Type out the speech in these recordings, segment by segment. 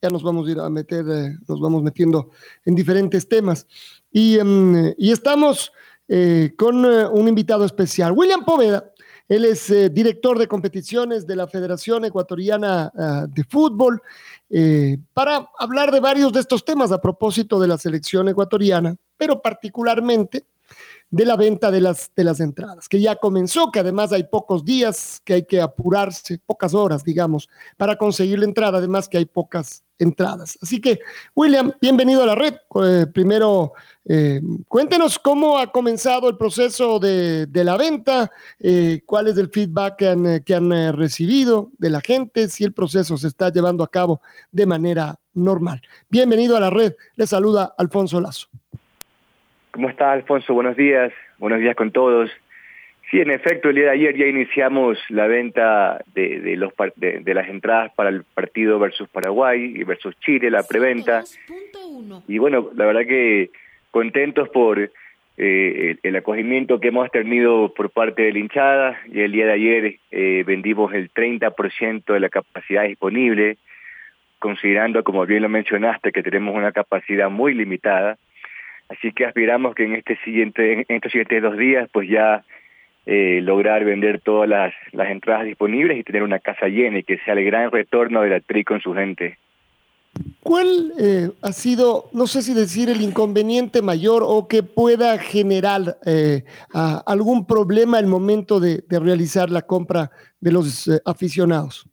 ya nos vamos a ir a meter, eh, nos vamos metiendo en diferentes temas. Y, em, estamos eh, con eh, un invitado especial, William Poveda. Él es director de competiciones de la Federación Ecuatoriana ah, de Fútbol, para hablar de varios de estos temas a propósito de la selección ecuatoriana, pero particularmente de la venta de las, de las entradas, que ya comenzó, que además hay pocos días, que hay que apurarse, pocas horas, digamos, para conseguir la entrada, además que hay pocas entradas. Así que, William, bienvenido a la red. Eh, primero, eh, cuéntenos cómo ha comenzado el proceso de, la venta, eh, cuál es el feedback que han, que han recibido de la gente, si el proceso se está llevando a cabo de manera normal. Bienvenido a la red. Le saluda Alfonso Lazo. ¿Cómo está Alfonso? Buenos días. Buenos días con todos. Sí, en efecto, el día de ayer ya iniciamos la venta de, los, de, las entradas para el partido versus Paraguay y versus Chile, la preventa. Y bueno, la verdad que contentos por eh, el, acogimiento que hemos tenido por parte de la hinchada. Y el día de ayer eh, vendimos el 30% de la capacidad disponible, considerando, como bien lo mencionaste, que tenemos una capacidad muy limitada. Así que aspiramos que en este siguiente, en estos siguientes dos días, pues ya eh, lograr vender todas las, las entradas disponibles y tener una casa llena y que sea el gran retorno de la TRI con su gente. ¿Cuál eh, ha sido, no sé si decir, el inconveniente mayor o que pueda generar eh, algún problema al momento de, de, realizar la compra de los aficionados?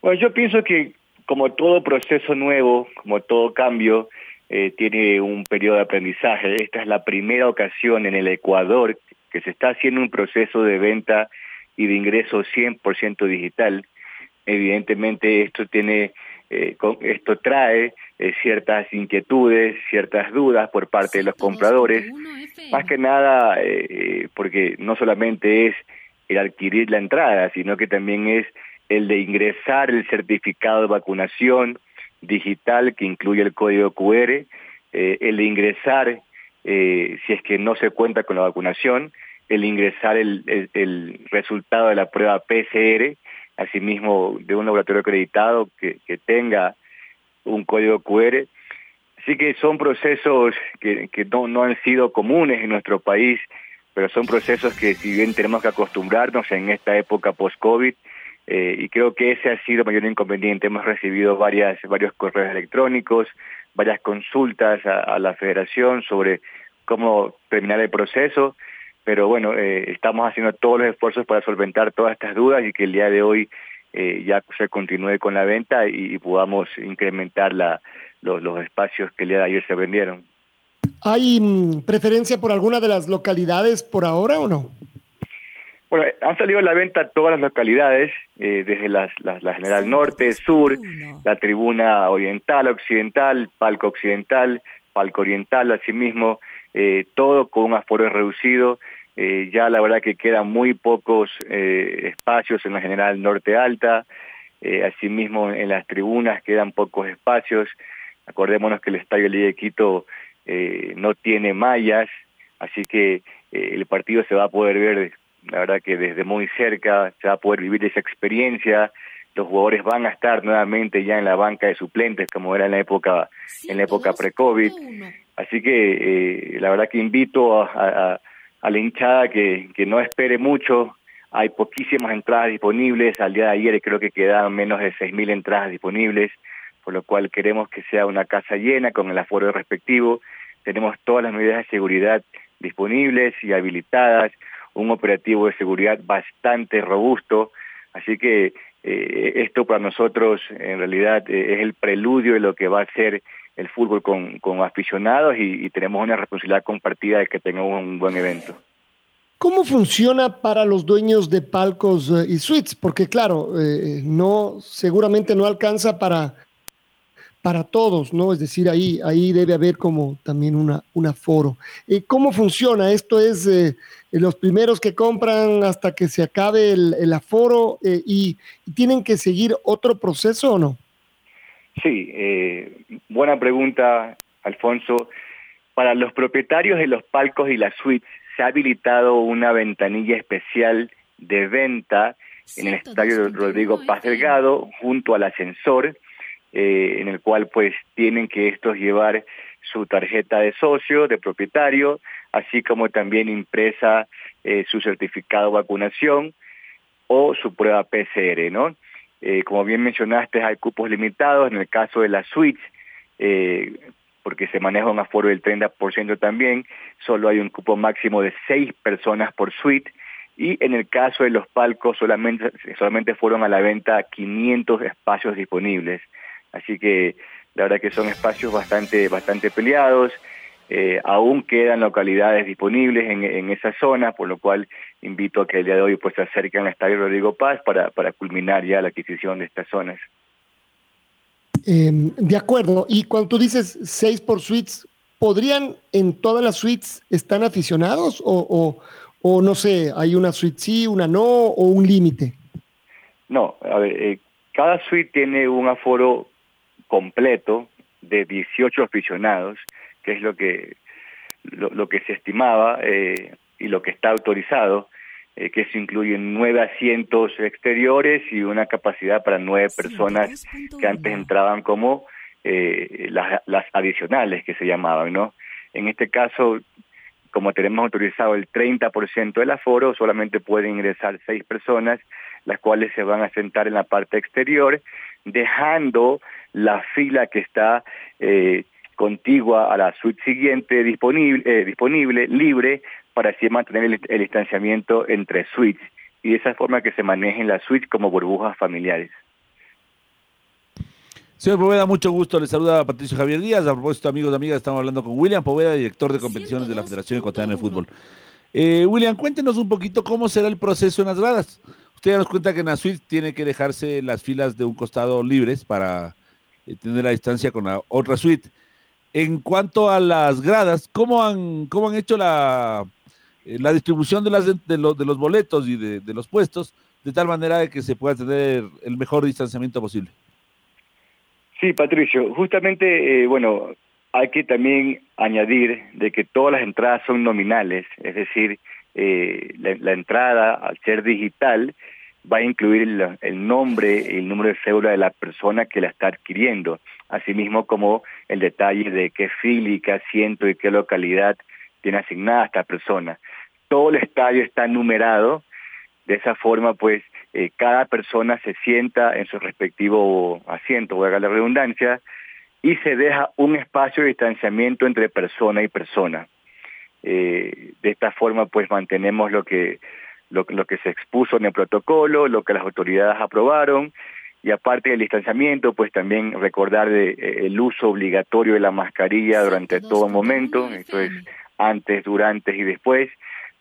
Bueno, yo pienso que como todo proceso nuevo, como todo cambio, eh, tiene un periodo de aprendizaje. Esta es la primera ocasión en el Ecuador que se está haciendo un proceso de venta y de ingreso 100% digital. Evidentemente esto tiene eh, esto trae eh, ciertas inquietudes, ciertas dudas por parte de los compradores, más que nada porque no solamente es el adquirir la entrada, sino que también es el de ingresar el certificado de vacunación, digital que incluye el código QR, eh, el ingresar, eh, si es que no se cuenta con la vacunación, el ingresar el, el, resultado de la prueba PCR, asimismo de un laboratorio acreditado que, que tenga un código QR. Así que son procesos que, que no, no han sido comunes en nuestro país, pero son procesos que si bien tenemos que acostumbrarnos en esta época post-COVID, eh, y creo que ese ha sido mayor inconveniente. Hemos recibido varias, varios correos electrónicos, varias consultas a, la federación sobre cómo terminar el proceso, pero bueno, eh, estamos haciendo todos los esfuerzos para solventar todas estas dudas y que el día de hoy eh, ya se continúe con la venta y, podamos incrementar la, los, los espacios que el día de ayer se vendieron. ¿Hay mm, preferencia por alguna de las localidades por ahora o no? Bueno, han salido a la venta todas las localidades, eh, desde las, la General Norte, Sur, la Tribuna Oriental, Occidental, Palco Occidental, Palco Oriental, asimismo, eh, todo con un aforo reducido. Eh, ya la verdad que quedan muy pocos espacios en la General Norte Alta, asimismo en las tribunas quedan pocos espacios. Acordémonos que el Estadio de Quito no tiene mallas, así que el partido se va a poder ver la verdad que desde muy cerca se va a poder vivir esa experiencia, los jugadores van a estar nuevamente ya en la banca de suplentes como era en la época en la época pre-COVID. Así que eh, la verdad que invito a, la hinchada que, que no espere mucho. Hay poquísimas entradas disponibles. Al día de ayer creo que quedaban menos de 6.000 entradas disponibles, por lo cual queremos que sea una casa llena con el aforo respectivo. Tenemos todas las medidas de seguridad disponibles y habilitadas un operativo de seguridad bastante robusto, así que eh, esto para nosotros en realidad eh, es el preludio de lo que va a ser el fútbol con, con aficionados y, tenemos una responsabilidad compartida de que tengamos un buen evento. ¿Cómo funciona para los dueños de palcos eh, y suites? Porque claro, no, seguramente no alcanza para, para todos, ¿no? Es decir, ahí, ahí debe haber como también una, un aforo. Eh, ¿Cómo funciona? ¿Esto es eh, los primeros que compran hasta que se acabe el, el aforo eh, y, y, tienen que seguir otro proceso o no? Sí, eh, buena pregunta, Alfonso. Para los propietarios de los palcos y las suites se ha habilitado una ventanilla especial de venta en el estadio Rodrigo Paz Delgado junto al ascensor, eh, en el cual pues tienen que estos llevar su tarjeta de socio, de propietario, así como también impresa eh, su certificado de vacunación o su prueba PCR, ¿no? Eh, como bien mencionaste, hay cupos limitados, en el caso de las suites, eh, porque se maneja un aforo del 30% también, solo hay un cupo máximo de seis personas por suite, y en el caso de los palcos solamente, solamente fueron a la venta 500 espacios disponibles. Así que la verdad que son espacios bastante, bastante peleados, eh, aún quedan localidades disponibles en, en, esa zona, por lo cual invito a que el día de hoy pues se acerquen al Estadio Rodrigo Paz para, para culminar ya la adquisición de estas zonas. Eh, de acuerdo, y cuando tú dices seis por suites, ¿podrían en todas las suites están aficionados o, o, o, no sé, hay una suite sí, una no o un límite? No, a ver, eh, cada suite tiene un aforo completo de 18 aficionados, que es lo que lo, lo que se estimaba eh, y lo que está autorizado, eh, que se incluyen nueve asientos exteriores y una capacidad para nueve personas que antes entraban como eh, las, las adicionales que se llamaban, ¿no? En este caso, como tenemos autorizado el 30% del aforo, solamente pueden ingresar seis personas, las cuales se van a sentar en la parte exterior, dejando la fila que está eh, contigua a la suite siguiente disponible, eh, disponible, libre, para así mantener el, el, distanciamiento entre suites y de esa forma que se manejen las suites como burbujas familiares. Señor Poveda, mucho gusto. Le saluda a Patricio Javier Díaz. A propósito, amigos y amigas, estamos hablando con William Poveda, director de competiciones de la Federación Ecuatoriana de Fútbol. Eh, William, cuéntenos un poquito cómo será el proceso en las gradas. Usted ya nos cuenta que en la suite tiene que dejarse las filas de un costado libres para tener la distancia con la otra suite. En cuanto a las gradas, ¿cómo han, cómo han hecho la, eh, la distribución de, las, de, lo, de los boletos y de, los puestos de tal manera de que se pueda tener el mejor distanciamiento posible? Sí, Patricio, justamente, eh, bueno, hay que también añadir de que todas las entradas son nominales, es decir, eh, la, entrada al ser digital va a incluir el, el nombre y el número de cédula de la persona que la está adquiriendo, asimismo como el detalle de qué fila y qué asiento y qué localidad tiene asignada esta persona. Todo el estadio está numerado, de esa forma pues eh, cada persona se sienta en su respectivo asiento, voy a la redundancia, y se deja un espacio de distanciamiento entre persona y persona. Eh, de esta forma pues mantenemos lo que, lo, lo que se expuso en el protocolo, lo que las autoridades aprobaron, y aparte del distanciamiento, pues también recordar de, eh, el uso obligatorio de la mascarilla durante todo momento, esto es antes, durante y después,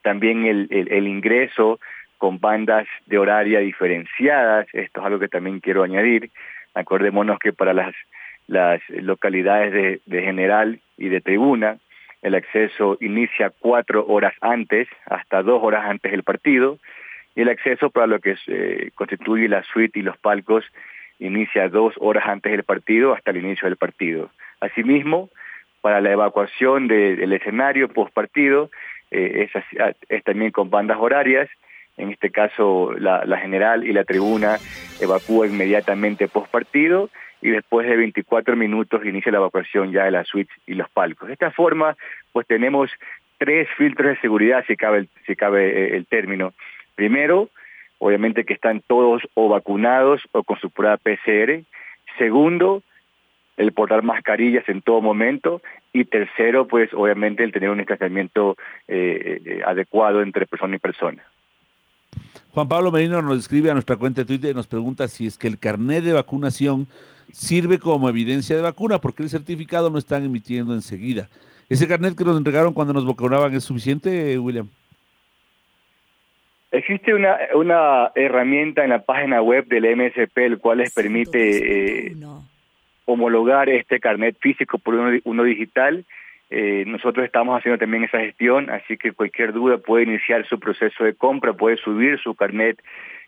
también el, el, el ingreso con bandas de horaria diferenciadas, esto es algo que también quiero añadir, acordémonos que para las, las localidades de, de general y de tribuna, el acceso inicia cuatro horas antes, hasta dos horas antes del partido, y el acceso para lo que eh, constituye la suite y los palcos inicia dos horas antes del partido hasta el inicio del partido. Asimismo, para la evacuación de, del escenario post partido, eh, es, es también con bandas horarias, en este caso la, general y la tribuna evacúa inmediatamente post partido y después de 24 minutos inicia la evacuación ya de la suite y los palcos. De esta forma, pues tenemos tres filtros de seguridad, si cabe el, eh, término. Primero, obviamente que están todos o vacunados o con su prueba PCR. Segundo, el portar mascarillas en todo momento y tercero, pues obviamente el tener un distanciamiento eh, eh, adecuado entre persona y persona. Juan Pablo Merino nos escribe a nuestra cuenta de Twitter y nos pregunta si es que el carnet de vacunación sirve como evidencia de vacuna, porque el certificado no están emitiendo enseguida. ¿Ese carnet que nos entregaron cuando nos vacunaban es suficiente, William? Existe una, una herramienta en la página web del MSP, el cual les permite eh, homologar este carnet físico por uno, uno digital. Eh, nosotros estamos haciendo también esa gestión, así que cualquier duda puede iniciar su proceso de compra, puede subir su carnet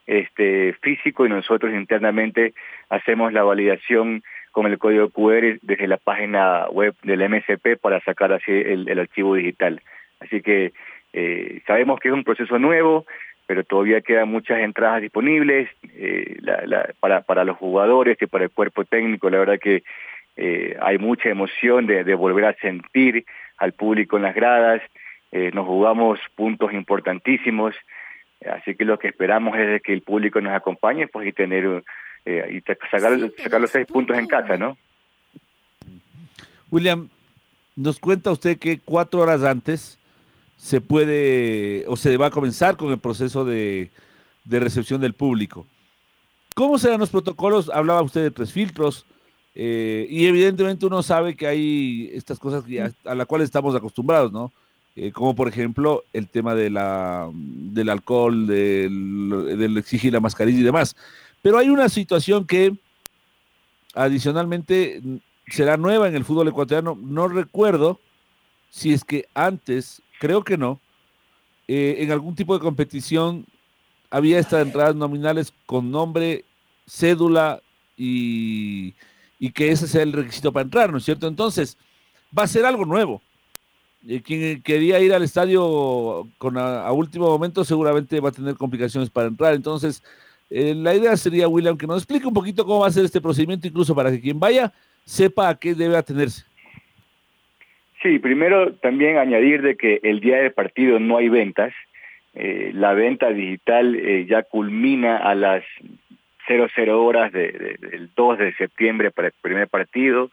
este, físico y nosotros internamente hacemos la validación con el código QR desde la página web del MSP para sacar así el, archivo digital. Así que eh, sabemos que es un proceso nuevo, pero todavía quedan muchas entradas disponibles eh, para, para los jugadores y para el cuerpo técnico. La verdad que eh, hay mucha emoción de, de, volver a sentir al público en las gradas. nos jugamos puntos importantísimos. Así que lo que esperamos es que el público nos acompañe pues y tener eh, y sacar, sacar los seis puntos en casa, ¿no? William, nos cuenta usted que cuatro horas antes se puede o se va a comenzar con el proceso de, recepción del público. ¿Cómo serán los protocolos? Hablaba usted de tres filtros eh, y evidentemente uno sabe que hay estas cosas a las cuales estamos acostumbrados, ¿no? Eh, como por ejemplo el tema de la, del alcohol, del, exigir la mascarilla y demás. Pero hay una situación que adicionalmente será nueva en el fútbol ecuatoriano. No recuerdo si es que antes, creo que no, eh, en algún tipo de competición había estas entradas nominales con nombre, cédula y, y que ese sea el requisito para entrar, ¿no es cierto? Entonces, va a ser algo nuevo quien quería ir al estadio con a, último momento seguramente va a tener complicaciones para entrar. Entonces, eh, la idea sería, William, que nos explique un poquito cómo va a ser este procedimiento, incluso para que quien vaya sepa a qué debe atenerse. Sí, primero también añadir de que el día del partido no hay ventas. Eh, la venta digital eh, ya culmina a las 00 horas del 2 de septiembre para el primer partido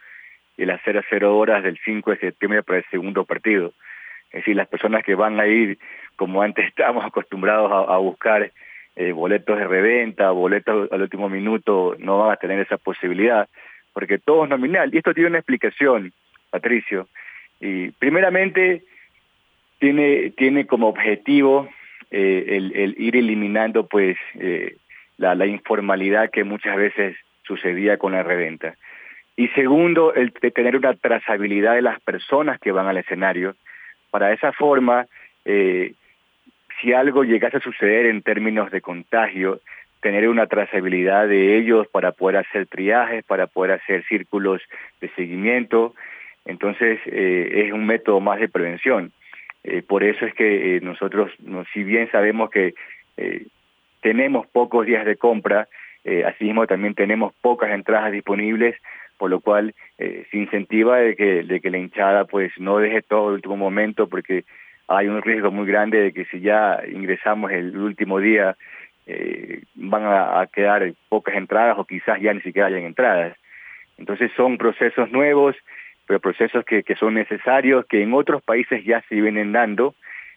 y las 00 horas del 5 de septiembre para el segundo partido. Es decir, las personas que van a ir, como antes estábamos acostumbrados a, buscar eh, boletos de reventa, boletos al último minuto, no van a tener esa posibilidad, porque todo es nominal. Y esto tiene una explicación, Patricio. Y primeramente, tiene, tiene como objetivo eh, el, ir eliminando pues eh, la, informalidad que muchas veces sucedía con la reventa. Y segundo, el de tener una trazabilidad de las personas que van al escenario. Para esa forma, eh, si algo llegase a suceder en términos de contagio, tener una trazabilidad de ellos para poder hacer triajes, para poder hacer círculos de seguimiento. Entonces, eh, es un método más de prevención. Eh, por eso es que nosotros, si bien sabemos que tenemos pocos días de compra, asimismo también tenemos pocas entradas disponibles, por lo cual eh, se incentiva de que, de que la hinchada pues no deje todo el último momento porque hay un riesgo muy grande de que si ya ingresamos el último día eh, van a, quedar pocas entradas o quizás ya ni siquiera hayan entradas. Entonces son procesos nuevos, pero procesos que, que son necesarios, que en otros países ya se vienen dando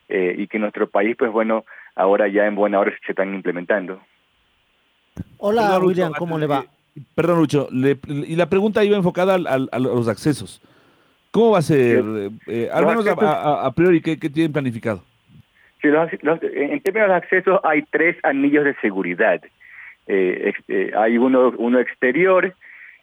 eh, y que nuestro país pues bueno, ahora ya en buena hora se están implementando. Hola William, ¿cómo le va? Perdón, Lucho, y la pregunta iba enfocada a los accesos. ¿Cómo va a ser? Eh, al menos a, priori, ¿qué, tienen planificado? Sí, en términos de acceso hay tres anillos de seguridad. Eh, eh, hay uno, uno exterior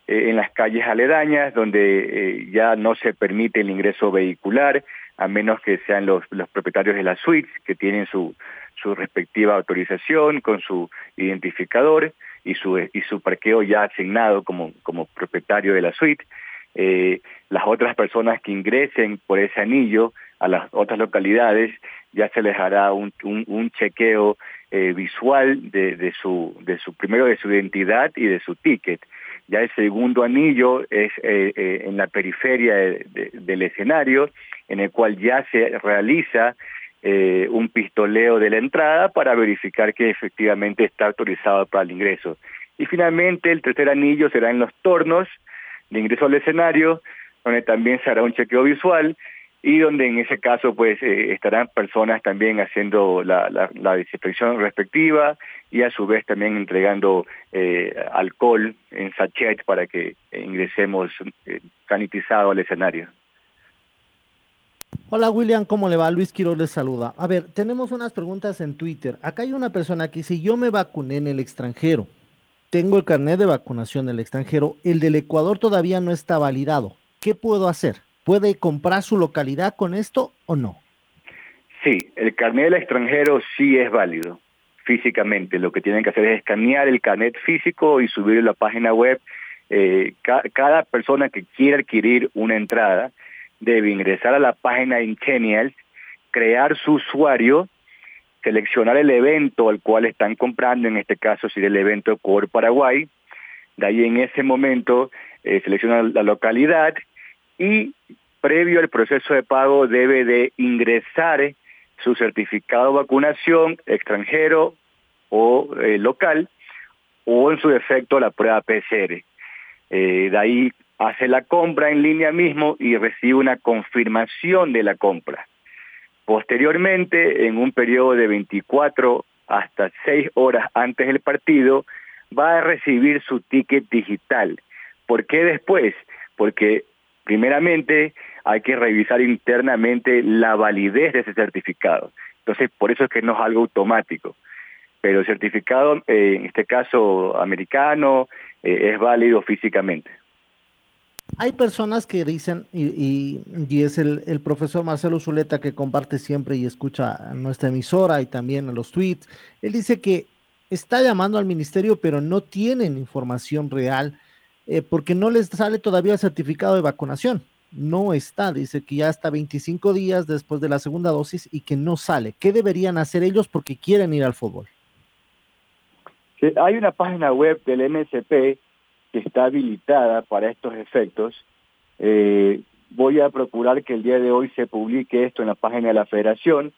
en las calles aledañas donde ya no se permite el ingreso vehicular a menos que sean los, los propietarios de las suites que tienen su, su respectiva autorización con su identificador y su, y su parqueo ya asignado como, como propietario de la suite. Eh, las otras personas que ingresen por ese anillo a las otras localidades ya se les hará un, un, chequeo eh, visual de, de, su, de su, primero de su identidad y de su ticket. Ya el segundo anillo es eh, en la periferia del escenario, en el cual ya se realiza eh, un pistoleo de la entrada para verificar que efectivamente está autorizado para el ingreso. Y finalmente el tercer anillo será en los tornos, de ingreso al escenario, donde también se hará un chequeo visual y donde en ese caso pues eh, estarán personas también haciendo la, la, desinfección respectiva y a su vez también entregando eh, alcohol en sachet para que ingresemos eh, sanitizado al escenario. Hola William, ¿cómo le va? Luis Quiroz les saluda. A ver, tenemos unas preguntas en Twitter. Acá hay una persona que dice, yo me vacuné en el extranjero, tengo el carnet de vacunación en el extranjero, el del Ecuador todavía no está validado. ¿Qué puedo hacer? ¿Puede comprar su localidad con esto o no? Sí, el carnet del extranjero sí es válido físicamente. Lo que tienen que hacer es escanear el carnet físico y subirlo a la página web. Eh, cada persona que quiera adquirir una entrada debe ingresar a la página de Incenials, crear su usuario, seleccionar el evento al cual están comprando, en este caso sería el evento Core Paraguay, de ahí en ese momento eh, selecciona la localidad y previo al proceso de pago debe de ingresar su certificado de vacunación extranjero o eh, local o en su defecto la prueba PCR. Eh, de ahí hace la compra en línea mismo y recibe una confirmación de la compra. Posteriormente, en un periodo de 24 hasta 6 horas antes del partido, va a recibir su ticket digital. ¿Por qué después? Porque primeramente hay que revisar internamente la validez de ese certificado. Entonces, por eso es que no es algo automático. Pero el certificado, eh, en este caso americano, eh, es válido físicamente. Hay personas que dicen, y, es el, el, profesor Marcelo Zuleta que comparte siempre y escucha nuestra emisora y también los tweets, él dice que está llamando al ministerio, pero no tienen información real eh, porque no les sale todavía el certificado de vacunación. No está, dice que ya está 25 días después de la segunda dosis y que no sale. ¿Qué deberían hacer ellos porque quieren ir al fútbol? hay una página web del MSP que está habilitada para estos efectos. Eh, voy a procurar que el día de hoy se publique esto en la página de la federación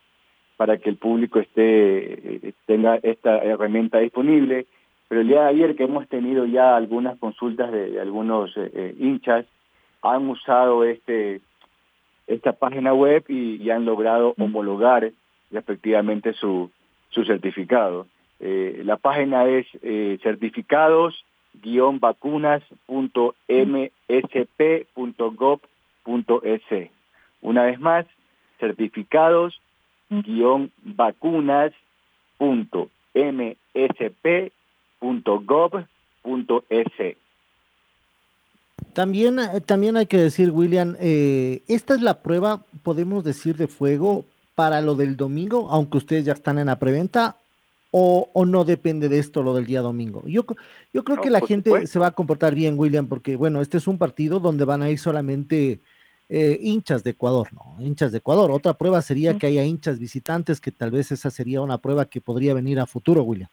para que el público esté eh, tenga esta herramienta disponible pero el día de ayer que hemos tenido ya algunas consultas de, algunos eh, eh, hinchas, han usado este esta página web y, han logrado homologar respectivamente su, su certificado. Eh, la página es certificados-vacunas.msp.gov.es. Una vez más, certificados-vacunas.msp .gov.es. También, eh, también hay que decir, William, eh, esta es la prueba, podemos decir, de fuego para lo del domingo, aunque ustedes ya están en la preventa, o, o no depende de esto lo del día domingo. Yo, yo creo que la gente se va a comportar bien, William, porque bueno, este es un partido donde van a ir solamente eh, hinchas de Ecuador, ¿no? Hinchas de Ecuador. Otra prueba sería que haya hinchas visitantes, que tal vez esa sería una prueba que podría venir a futuro, William.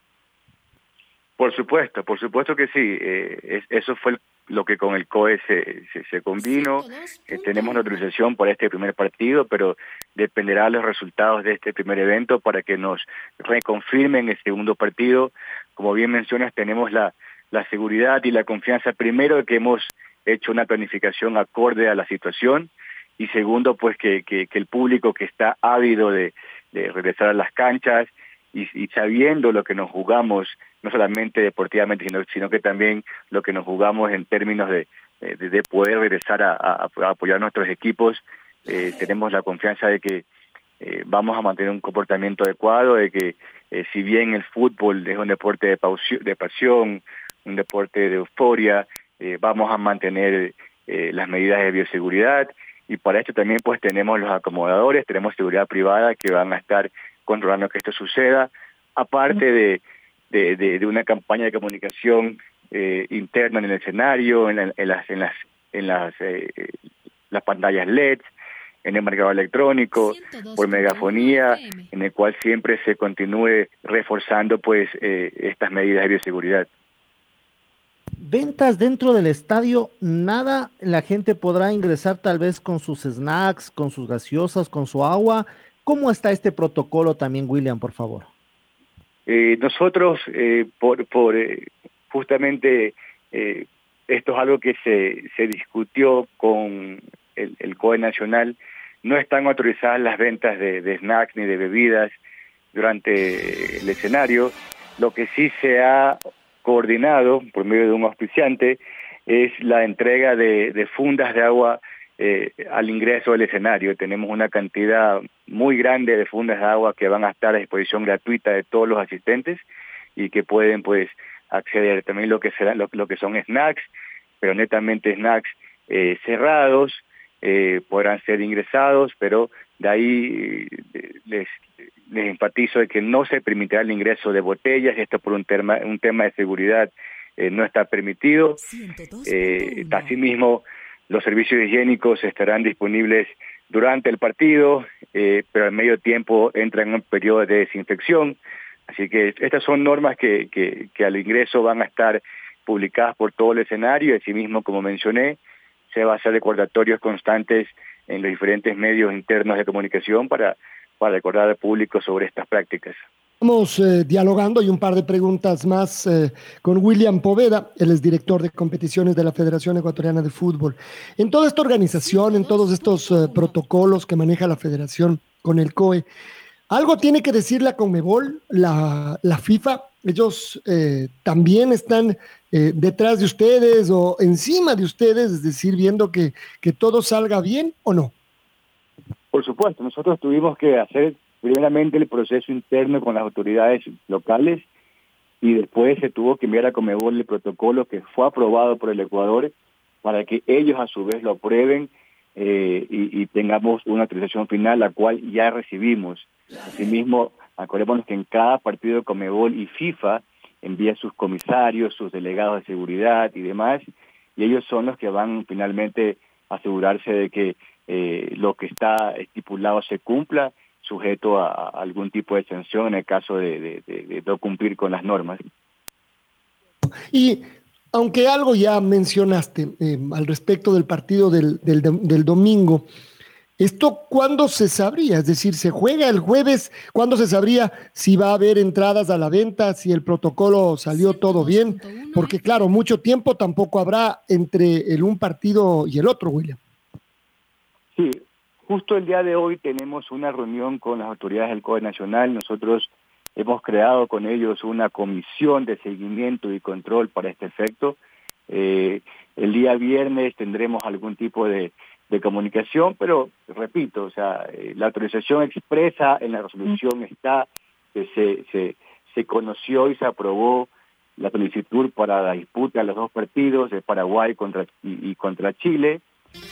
Por supuesto, por supuesto que sí. Eh, eso fue lo que con el COE se, se, convino. Eh, tenemos una autorización para este primer partido, pero dependerá de los resultados de este primer evento para que nos reconfirmen el segundo partido. Como bien mencionas, tenemos la, la seguridad y la confianza, primero, de que hemos hecho una planificación acorde a la situación y segundo, pues que, que, que el público que está ávido de, de regresar a las canchas y, y sabiendo lo que nos jugamos no solamente deportivamente, sino, sino que también lo que nos jugamos en términos de, de, poder regresar a, apoyar a nuestros equipos. Eh, tenemos la confianza de que eh, vamos a mantener un comportamiento adecuado, de que eh, si bien el fútbol es un deporte de, de pasión, un deporte de euforia, vamos a mantener las medidas de bioseguridad y para esto también pues tenemos los acomodadores, tenemos seguridad privada que van a estar controlando que esto suceda, aparte de de, una campaña de comunicación eh, interna en el escenario, en, las en las en las eh, las pantallas LED, en el marcador electrónico, por megafonía, en el cual siempre se continúe reforzando pues eh, estas medidas de bioseguridad. Ventas dentro del estadio, nada, la gente podrá ingresar tal vez con sus snacks, con sus gaseosas, con su agua. ¿Cómo está este protocolo también, William, por favor? Eh, nosotros, eh, por, por eh, justamente esto es algo que se, se discutió con el, el COE Nacional. No están autorizadas las ventas de, de snacks ni de bebidas durante el escenario. Lo que sí se ha coordinado por medio de un auspiciante es la entrega de, de fundas de agua eh, al ingreso del escenario. Tenemos una cantidad muy grande de fundas de agua que van a estar a disposición gratuita de todos los asistentes y que pueden pues acceder también lo que será lo, lo que son snacks, pero netamente snacks eh, cerrados eh, podrán ser ingresados, pero de ahí eh, les, les enfatizo de que no se permitirá el ingreso de botellas, esto por un tema, un tema de seguridad eh, no está permitido. Eh, asimismo, los servicios higiénicos estarán disponibles durante el partido, eh, pero al medio tiempo entran en un periodo de desinfección. Así que estas son normas que, que, que al ingreso van a estar publicadas por todo el escenario y asimismo, como mencioné, se va a hacer recordatorios constantes en los diferentes medios internos de comunicación para, para recordar al público sobre estas prácticas. Estamos eh, dialogando y un par de preguntas más eh, con William Poveda, él es director de competiciones de la Federación Ecuatoriana de Fútbol. En toda esta organización, en todos estos eh, protocolos que maneja la Federación con el COE, ¿algo tiene que decir la Conmebol, la, la FIFA? Ellos también están detrás de ustedes o encima de ustedes, es decir, viendo que, que todo salga bien o no. Por supuesto, nosotros tuvimos que hacer primeramente el proceso interno con las autoridades locales y después se tuvo que enviar a Comebol el protocolo que fue aprobado por el Ecuador para que ellos a su vez lo aprueben eh, y, tengamos una autorización final, la cual ya recibimos. Asimismo, acordémonos que en cada partido Comebol y FIFA envía sus comisarios, sus delegados de seguridad y demás, y ellos son los que van finalmente a asegurarse de que eh, lo que está estipulado se cumpla sujeto a, a, algún tipo de sanción en el caso de, de, de, de no cumplir con las normas. Y aunque algo ya mencionaste eh, al respecto del partido del, del, del, domingo, ¿esto cuándo se sabría? Es decir, ¿se juega el jueves? ¿Cuándo se sabría si va a haber entradas a la venta, si el protocolo salió todo bien? Porque claro, mucho tiempo tampoco habrá entre el un partido y el otro, William. Sí, Justo el día de hoy tenemos una reunión con las autoridades del COE Nacional. Nosotros hemos creado con ellos una comisión de seguimiento y control para este efecto. Eh, el día viernes tendremos algún tipo de, de comunicación, pero repito, o sea, eh, la autorización expresa en la resolución está, que se, se, se conoció y se aprobó la solicitud para la disputa de los dos partidos de Paraguay contra y, y contra Chile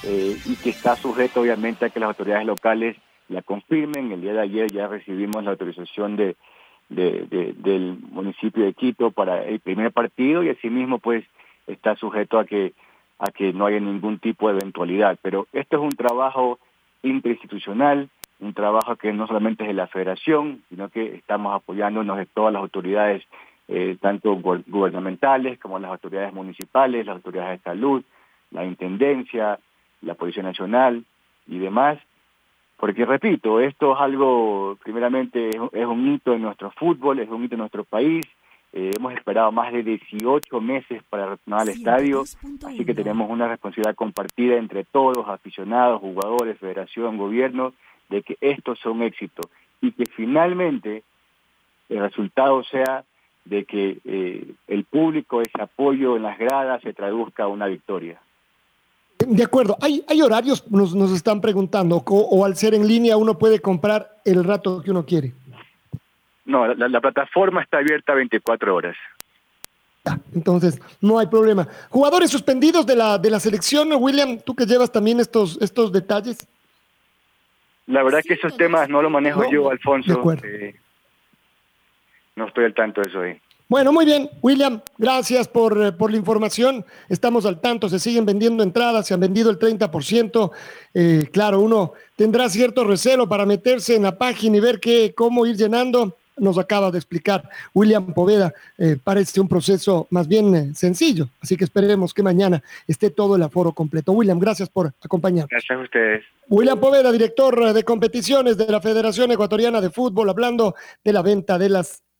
eh, y que está sujeto obviamente a que las autoridades locales la confirmen. El día de ayer ya recibimos la autorización de, de, de, del municipio de Quito para el primer partido y asimismo pues está sujeto a que a que no haya ningún tipo de eventualidad. Pero esto es un trabajo interinstitucional, un trabajo que no solamente es de la federación, sino que estamos apoyándonos de todas las autoridades, eh, tanto gubernamentales como las autoridades municipales, las autoridades de salud, la intendencia, la Policía Nacional y demás, porque repito, esto es algo, primeramente, es un hito en nuestro fútbol, es un hito en nuestro país, eh, hemos esperado más de 18 meses para retornar al estadio, así que tenemos una responsabilidad compartida entre todos, aficionados, jugadores, federación, gobierno, de que esto sea un éxito y que finalmente el resultado sea de que eh, el público, ese apoyo en las gradas se traduzca a una victoria. De acuerdo, hay, hay horarios, nos, nos están preguntando, o, o, al ser en línea uno puede comprar el rato que uno quiere. No, la, la plataforma está abierta 24 horas. Ya, entonces, no hay problema. Jugadores suspendidos de la, de la selección, William, tú que llevas también estos, estos detalles. La verdad que esos temas no lo manejo no, yo, Alfonso. Eh, no estoy al tanto de eso ahí. Bueno, muy bien, William, gracias por, eh, por, la información. Estamos al tanto, se siguen vendiendo entradas, se han vendido el 30%. Eh, claro, uno tendrá cierto recelo para meterse en la página y ver qué, cómo ir llenando. Nos acaba de explicar William Poveda. Eh, parece un proceso más bien eh, sencillo, así que esperemos que mañana esté todo el aforo completo. William, gracias por acompañarnos. Gracias a ustedes. William Poveda, director de competiciones de la Federación Ecuatoriana de Fútbol, hablando de la venta de las